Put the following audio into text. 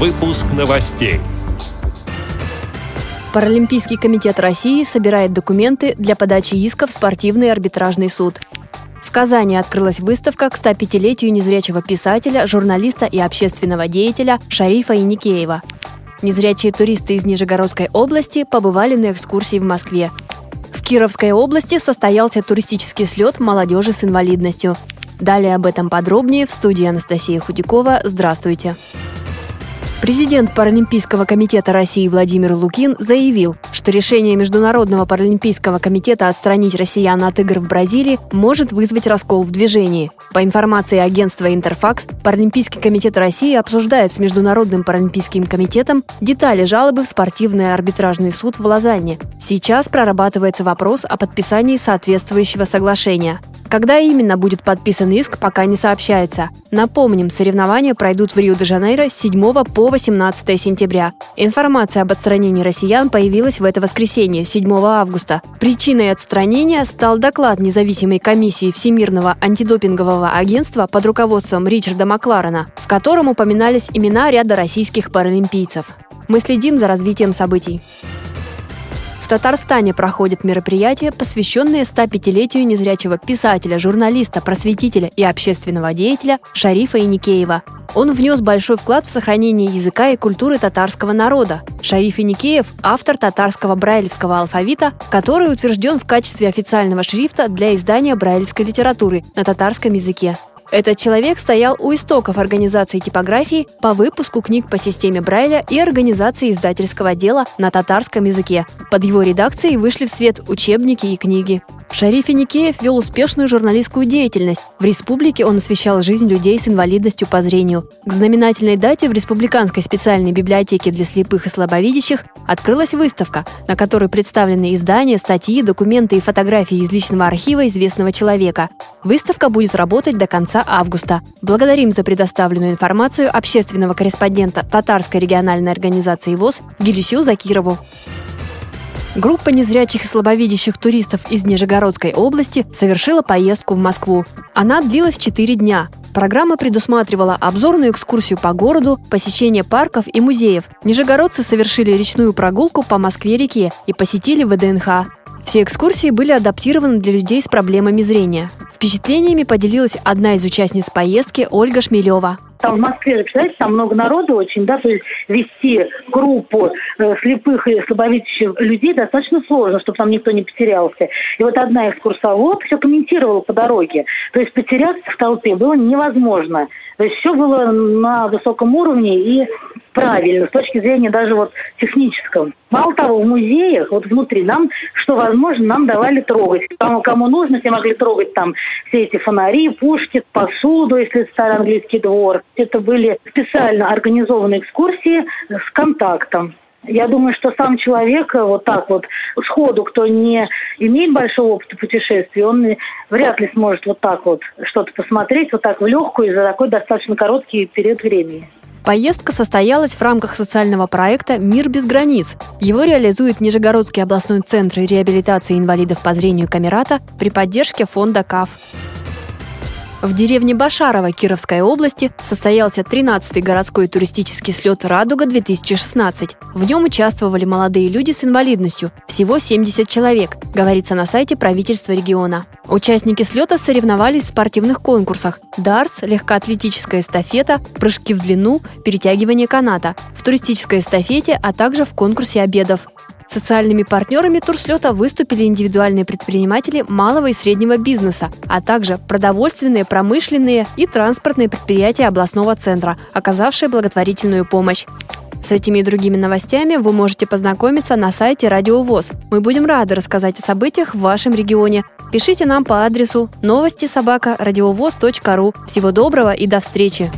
Выпуск новостей. Паралимпийский комитет России собирает документы для подачи иска в спортивный арбитражный суд. В Казани открылась выставка к 105-летию незрячего писателя, журналиста и общественного деятеля Шарифа Иникеева. Незрячие туристы из Нижегородской области побывали на экскурсии в Москве. В Кировской области состоялся туристический слет молодежи с инвалидностью. Далее об этом подробнее в студии Анастасия Худякова. Здравствуйте. Президент Паралимпийского комитета России Владимир Лукин заявил, что решение Международного паралимпийского комитета отстранить россиян от игр в Бразилии может вызвать раскол в движении. По информации агентства «Интерфакс», Паралимпийский комитет России обсуждает с Международным паралимпийским комитетом детали жалобы в спортивный арбитражный суд в Лозанне. Сейчас прорабатывается вопрос о подписании соответствующего соглашения. Когда именно будет подписан иск, пока не сообщается. Напомним, соревнования пройдут в Рио-де-Жанейро с 7 по 18 сентября. Информация об отстранении россиян появилась в это воскресенье, 7 августа. Причиной отстранения стал доклад независимой комиссии Всемирного антидопингового агентства под руководством Ричарда Макларена, в котором упоминались имена ряда российских паралимпийцев. Мы следим за развитием событий. Татарстане проходят мероприятия, посвященные 105-летию незрячего писателя, журналиста, просветителя и общественного деятеля Шарифа Иникеева. Он внес большой вклад в сохранение языка и культуры татарского народа. Шариф Иникеев – автор татарского брайлевского алфавита, который утвержден в качестве официального шрифта для издания брайлевской литературы на татарском языке. Этот человек стоял у истоков организации типографии по выпуску книг по системе Брайля и организации издательского дела на татарском языке. Под его редакцией вышли в свет учебники и книги. Шариф Иникеев вел успешную журналистскую деятельность. В республике он освещал жизнь людей с инвалидностью по зрению. К знаменательной дате в Республиканской специальной библиотеке для слепых и слабовидящих открылась выставка, на которой представлены издания, статьи, документы и фотографии из личного архива известного человека. Выставка будет работать до конца августа. Благодарим за предоставленную информацию общественного корреспондента Татарской региональной организации ВОЗ Гелюсю Закирову. Группа незрячих и слабовидящих туристов из Нижегородской области совершила поездку в Москву. Она длилась 4 дня. Программа предусматривала обзорную экскурсию по городу, посещение парков и музеев. Нижегородцы совершили речную прогулку по Москве-реке и посетили ВДНХ. Все экскурсии были адаптированы для людей с проблемами зрения. Впечатлениями поделилась одна из участниц поездки Ольга Шмелева. Там в Москве, представляете, там много народу очень, да, то есть вести группу э, слепых и слабовидящих людей достаточно сложно, чтобы там никто не потерялся. И вот одна экскурсовод все комментировала по дороге. То есть потеряться в толпе было невозможно. То есть все было на высоком уровне и правильно с точки зрения даже вот технического. Мало того, в музеях, вот внутри нам, что возможно, нам давали трогать. Кому, кому нужно, все могли трогать там все эти фонари, пушки, посуду, если старый английский двор. Это были специально организованные экскурсии с контактом. Я думаю, что сам человек э, вот так вот сходу, кто не имеет большого опыта путешествий, он вряд ли сможет вот так вот что-то посмотреть, вот так в легкую за такой достаточно короткий период времени. Поездка состоялась в рамках социального проекта «Мир без границ». Его реализует Нижегородский областной центр реабилитации инвалидов по зрению Камерата при поддержке фонда КАФ. В деревне Башарова Кировской области состоялся 13-й городской туристический слет «Радуга-2016». В нем участвовали молодые люди с инвалидностью, всего 70 человек, говорится на сайте правительства региона. Участники слета соревновались в спортивных конкурсах – дартс, легкоатлетическая эстафета, прыжки в длину, перетягивание каната, в туристической эстафете, а также в конкурсе обедов. Социальными партнерами турслета выступили индивидуальные предприниматели малого и среднего бизнеса, а также продовольственные, промышленные и транспортные предприятия областного центра, оказавшие благотворительную помощь. С этими и другими новостями вы можете познакомиться на сайте Радио ВОЗ. Мы будем рады рассказать о событиях в вашем регионе. Пишите нам по адресу новости собака ру. Всего доброго и до встречи!